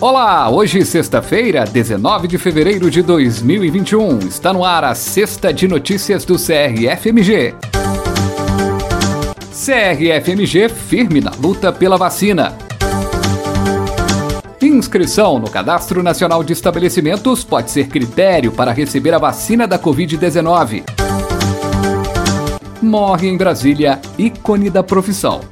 Olá, hoje sexta-feira, 19 de fevereiro de 2021. Está no ar a sexta de notícias do CRFMG. CRFMG firme na luta pela vacina. Inscrição no Cadastro Nacional de Estabelecimentos pode ser critério para receber a vacina da Covid-19. Morre em Brasília ícone da profissão.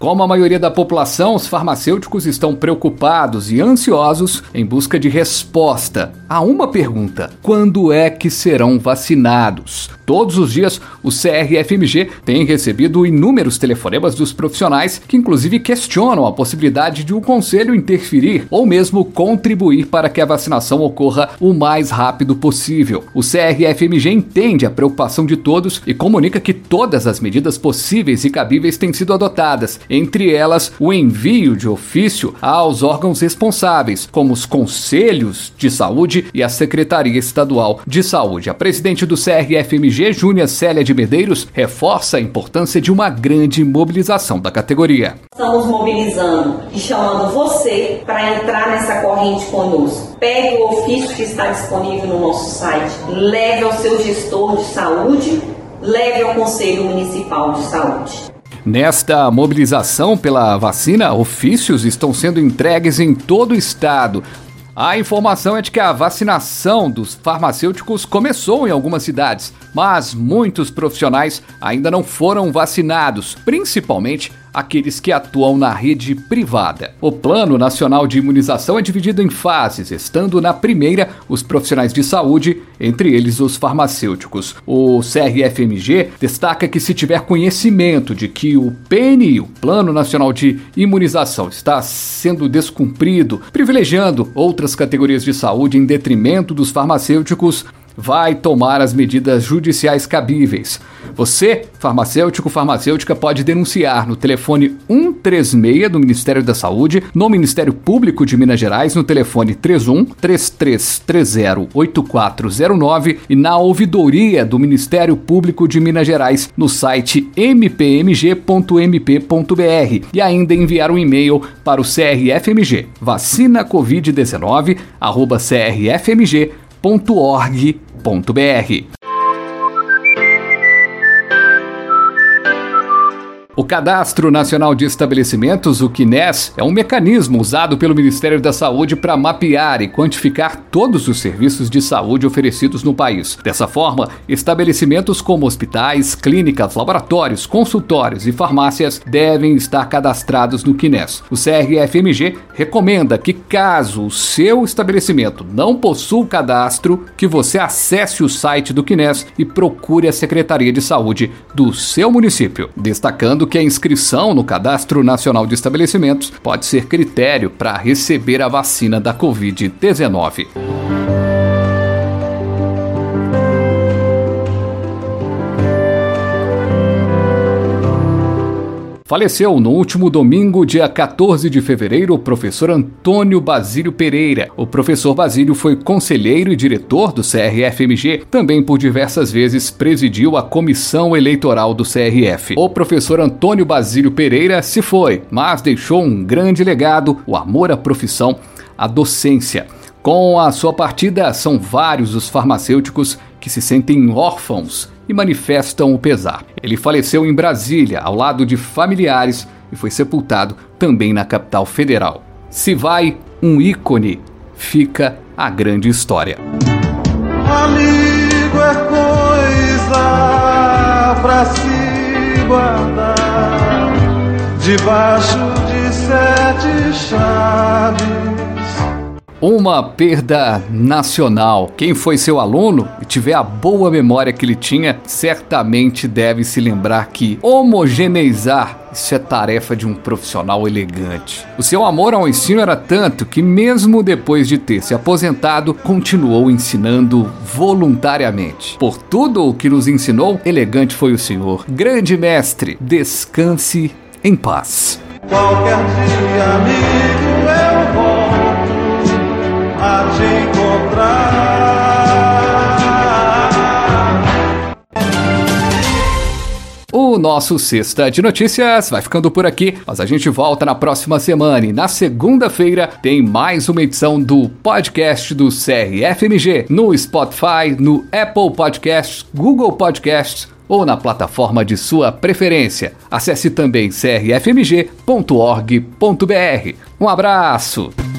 Como a maioria da população, os farmacêuticos estão preocupados e ansiosos em busca de resposta a uma pergunta: quando é que serão vacinados? Todos os dias, o CRFMG tem recebido inúmeros telefonemas dos profissionais que, inclusive, questionam a possibilidade de o um conselho interferir ou mesmo contribuir para que a vacinação ocorra o mais rápido possível. O CRFMG entende a preocupação de todos e comunica que todas as medidas possíveis e cabíveis têm sido adotadas, entre elas o envio de ofício aos órgãos responsáveis, como os conselhos de saúde e a Secretaria Estadual de Saúde. A presidente do CRFMG Júnior Célia de Medeiros reforça a importância de uma grande mobilização da categoria. Estamos mobilizando e chamando você para entrar nessa corrente conosco. Pegue o ofício que está disponível no nosso site, leve ao seu gestor de saúde, leve ao Conselho Municipal de Saúde. Nesta mobilização pela vacina, ofícios estão sendo entregues em todo o estado. A informação é de que a vacinação dos farmacêuticos começou em algumas cidades, mas muitos profissionais ainda não foram vacinados, principalmente aqueles que atuam na rede privada. O Plano Nacional de Imunização é dividido em fases, estando na primeira os profissionais de saúde, entre eles os farmacêuticos. O CRFMG destaca que se tiver conhecimento de que o PNI, o Plano Nacional de Imunização, está sendo descumprido, privilegiando outras categorias de saúde em detrimento dos farmacêuticos, vai tomar as medidas judiciais cabíveis. Você, farmacêutico, farmacêutica, pode denunciar no telefone 136 do Ministério da Saúde, no Ministério Público de Minas Gerais, no telefone 31 3330 8409 e na ouvidoria do Ministério Público de Minas Gerais no site mpmg.mp.br e ainda enviar um e-mail para o CRFMG, vacina covid-19, arroba crfmg.com www.ecr.org.br. O Cadastro Nacional de Estabelecimentos, o CNES, é um mecanismo usado pelo Ministério da Saúde para mapear e quantificar todos os serviços de saúde oferecidos no país. Dessa forma, estabelecimentos como hospitais, clínicas, laboratórios, consultórios e farmácias devem estar cadastrados no CNES. O CRFMG recomenda que, caso o seu estabelecimento não possua cadastro, que você acesse o site do CNES e procure a Secretaria de Saúde do seu município, destacando que a inscrição no Cadastro Nacional de Estabelecimentos pode ser critério para receber a vacina da Covid-19. Faleceu no último domingo, dia 14 de fevereiro, o professor Antônio Basílio Pereira. O professor Basílio foi conselheiro e diretor do CRFMG, também por diversas vezes presidiu a comissão eleitoral do CRF. O professor Antônio Basílio Pereira se foi, mas deixou um grande legado: o amor à profissão, a docência. Com a sua partida, são vários os farmacêuticos que se sentem órfãos e manifestam o pesar. Ele faleceu em Brasília, ao lado de familiares, e foi sepultado também na capital federal. Se vai um ícone, fica a grande história. Amigo é coisa pra se guardar debaixo de sete chaves uma perda nacional. Quem foi seu aluno e tiver a boa memória que ele tinha, certamente deve se lembrar que homogeneizar isso é tarefa de um profissional elegante. O seu amor ao ensino era tanto que, mesmo depois de ter se aposentado, continuou ensinando voluntariamente. Por tudo o que nos ensinou, elegante foi o senhor. Grande mestre, descanse em paz. Qualquer dia, amigo, eu te encontrar. O nosso Sexta de Notícias vai ficando por aqui, mas a gente volta na próxima semana e na segunda-feira tem mais uma edição do podcast do CRFMG no Spotify, no Apple Podcasts, Google Podcasts ou na plataforma de sua preferência. Acesse também crfmg.org.br. Um abraço!